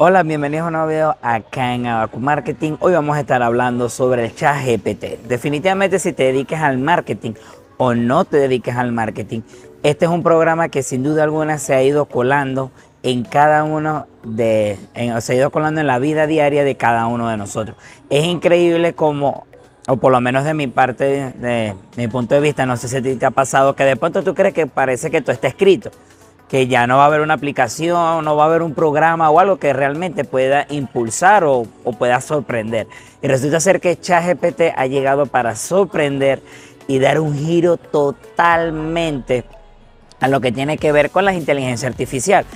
Hola, bienvenidos a un nuevo video acá en Abacu Marketing. Hoy vamos a estar hablando sobre el chat GPT. Definitivamente si te dediques al marketing o no te dediques al marketing, este es un programa que sin duda alguna se ha ido colando en cada uno de, se ha ido colando en la vida diaria de cada uno de nosotros. Es increíble como, o por lo menos de mi parte, de, de mi punto de vista, no sé si te ha pasado que de pronto tú crees que parece que todo está escrito que ya no va a haber una aplicación, no va a haber un programa o algo que realmente pueda impulsar o, pueda sorprender. Y resulta ser que ChatGPT ha llegado para sorprender y dar un giro totalmente a lo que tiene que ver con la inteligencia artificial.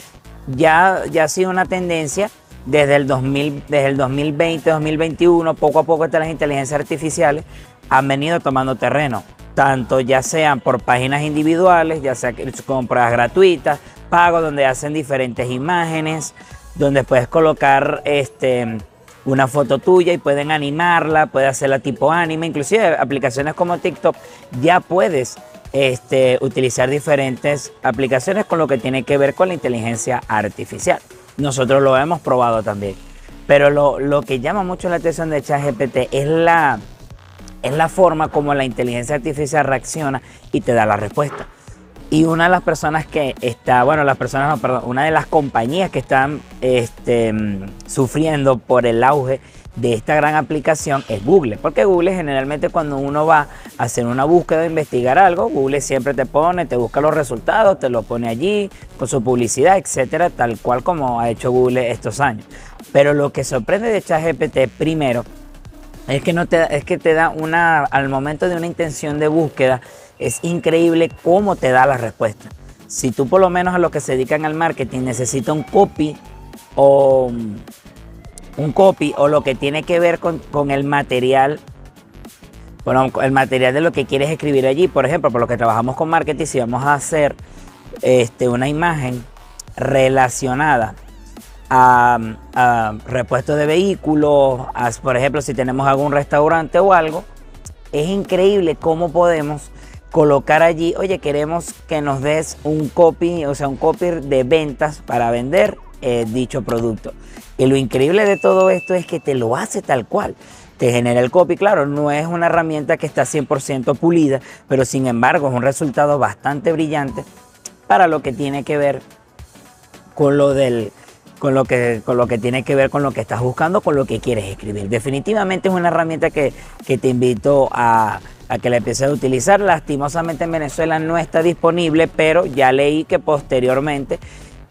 Ya, ya ha sido una tendencia desde el, 2000, desde el 2020, 2021, poco a poco estas las inteligencias artificiales han venido tomando terreno tanto ya sean por páginas individuales, ya sea con pruebas gratuitas, pago donde hacen diferentes imágenes, donde puedes colocar este, una foto tuya y pueden animarla, puedes hacerla tipo anime, inclusive aplicaciones como TikTok ya puedes este, utilizar diferentes aplicaciones con lo que tiene que ver con la inteligencia artificial. Nosotros lo hemos probado también. Pero lo que llama mucho la atención de ChatGPT es la, es la forma como la inteligencia artificial reacciona y te da la respuesta. Y una de las personas que está, bueno, las personas, no, perdón, una de las compañías que están este, sufriendo por el auge de esta gran aplicación es Google. Porque Google generalmente cuando uno va a hacer una búsqueda investigar algo, Google siempre te pone, te busca los resultados, te lo pone allí con su publicidad, etcétera, tal cual como ha hecho Google estos años. Pero lo que sorprende de ChatGPT primero es que, no te, es que te da una, al momento de una intención de búsqueda, es increíble cómo te da la respuesta. Si tú por lo menos a los que se dedican al marketing necesitas un copy o un copy o lo que tiene que ver con, el material, bueno, el material de lo que quieres escribir allí, por ejemplo, por lo que trabajamos con marketing, si vamos a hacer este, una imagen relacionada a, repuestos de vehículos, por ejemplo, si tenemos algún restaurante o algo, es increíble cómo podemos colocar allí, oye, queremos que nos des un copy, o sea, un copy de ventas para vender eh, dicho producto. Y lo increíble de todo esto es que te lo hace tal cual. Te genera el copy, claro, no es una herramienta que está 100% pulida, pero sin embargo es un resultado bastante brillante para lo que tiene que ver con lo del con lo, que, con lo que tiene que ver con lo que estás buscando, con lo que quieres escribir. Definitivamente es una herramienta que, te invito a, que la empieces a utilizar. Lastimosamente en Venezuela no está disponible, pero ya leí que posteriormente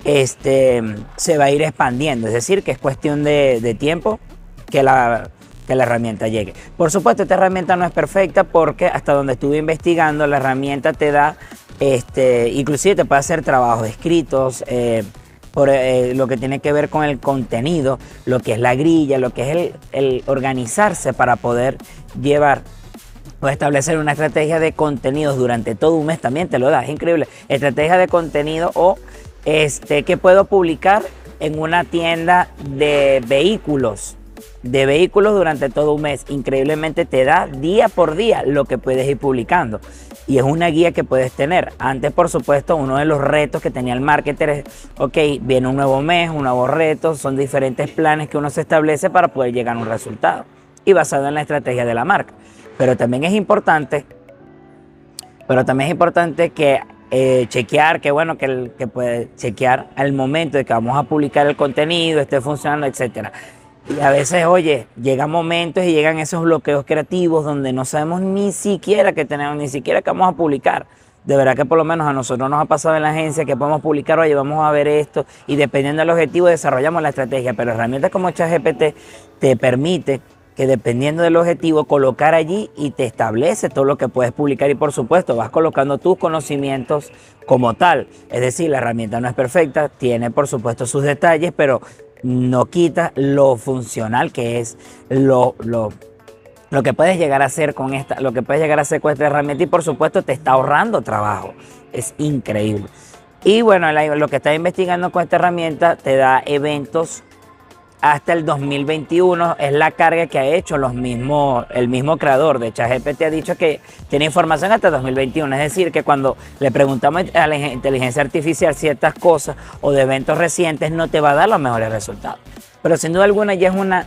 este, se va a ir expandiendo. Es decir, que es cuestión de, tiempo que la, que la herramienta llegue. Por supuesto, esta herramienta no es perfecta porque hasta donde estuve investigando, la herramienta te da, este, inclusive te puede hacer trabajos escritos. Eh, por eh, lo que tiene que ver con el contenido, lo que es la grilla, lo que es el, organizarse para poder llevar o establecer una estrategia de contenidos durante todo un mes también te lo da, es increíble. Estrategia de contenido o este que puedo publicar en una tienda de vehículos de vehículos durante todo un mes. Increíblemente te da día por día lo que puedes ir publicando. Y es una guía que puedes tener. Antes, por supuesto, uno de los retos que tenía el marketer es, ok, viene un nuevo mes, un nuevo reto, son diferentes planes que uno se establece para poder llegar a un resultado. Y basado en la estrategia de la marca. Pero también es importante, pero también es importante que eh, chequear, que bueno, que, que puede chequear al momento de que vamos a publicar el contenido, esté funcionando, etcétera. Y a veces, oye, llegan momentos y llegan esos bloqueos creativos donde no sabemos ni siquiera que tenemos, ni siquiera que vamos a publicar. De verdad que por lo menos a nosotros nos ha pasado en la agencia que podemos publicar, oye, vamos a ver esto y dependiendo del objetivo desarrollamos la estrategia. Pero herramientas como ChatGPT te permite que dependiendo del objetivo colocar allí y te establece todo lo que puedes publicar y por supuesto vas colocando tus conocimientos como tal. Es decir, la herramienta no es perfecta, tiene por supuesto sus detalles, pero no quita lo funcional que es lo, lo, lo, que puedes llegar a hacer con esta, lo que puedes llegar a hacer con esta herramienta y por supuesto te está ahorrando trabajo. Es increíble. Y bueno, lo que estás investigando con esta herramienta te da eventos hasta el 2021 es la carga que ha hecho los mismos, el mismo creador de ChatGPT ha dicho que tiene información hasta el 2021, es decir, que cuando le preguntamos a la inteligencia artificial ciertas cosas o de eventos recientes no te va a dar los mejores resultados. Pero sin duda alguna ya es una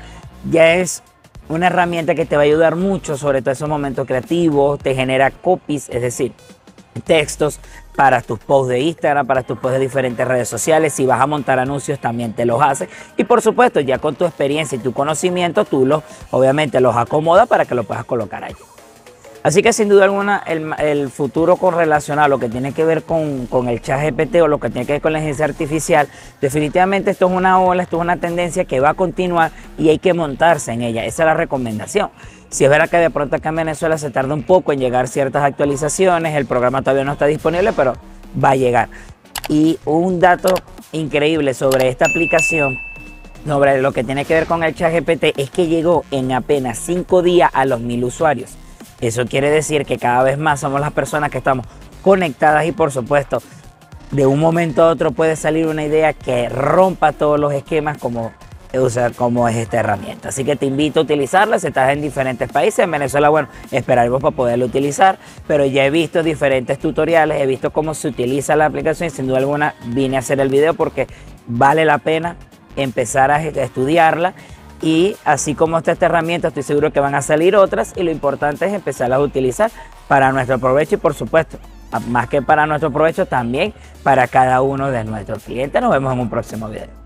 ya es una herramienta que te va a ayudar mucho, sobre todo en esos momentos creativos, te genera copies, es decir, textos para tus posts de Instagram, para tus posts de diferentes redes sociales. Si vas a montar anuncios, también te los hace. Y por supuesto, ya con tu experiencia y tu conocimiento, tú los, obviamente, los acomodas para que lo puedas colocar allí. Así que sin duda alguna el, futuro con lo que tiene que ver con, con, el chat GPT o lo que tiene que ver con la inteligencia artificial, definitivamente esto es una ola, esto es una tendencia que va a continuar y hay que montarse en ella. Esa es la recomendación. Si es verdad que de pronto acá en Venezuela se tarda un poco en llegar ciertas actualizaciones, el programa todavía no está disponible, pero va a llegar. Y un dato increíble sobre esta aplicación, sobre lo que tiene que ver con el chat GPT, es que llegó en apenas cinco días a los mil usuarios. Eso quiere decir que cada vez más somos las personas que estamos conectadas y por supuesto de un momento a otro puede salir una idea que rompa todos los esquemas como usar cómo es esta herramienta. Así que te invito a utilizarla si estás en diferentes países. En Venezuela, bueno, esperaremos para poderlo utilizar, pero ya he visto diferentes tutoriales, he visto cómo se utiliza la aplicación y sin duda alguna vine a hacer el video porque vale la pena empezar a estudiarla y así como está esta herramienta, estoy seguro que van a salir otras y lo importante es empezarlas a utilizar para nuestro provecho y por supuesto, más que para nuestro provecho, también para cada uno de nuestros clientes. Nos vemos en un próximo video.